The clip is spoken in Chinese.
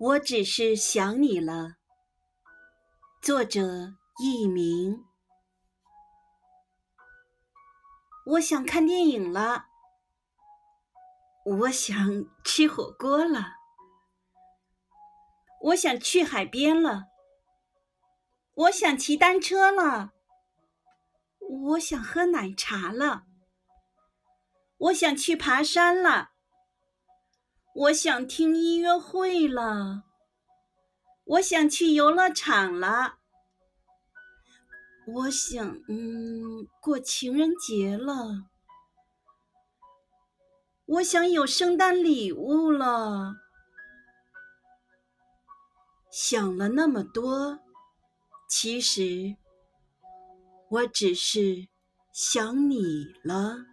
我只是想你了。作者：佚名。我想看电影了。我想吃火锅了。我想去海边了。我想骑单车了。我想喝奶茶了。我想去爬山了。我想听音乐会了，我想去游乐场了，我想嗯过情人节了，我想有圣诞礼物了。想了那么多，其实我只是想你了。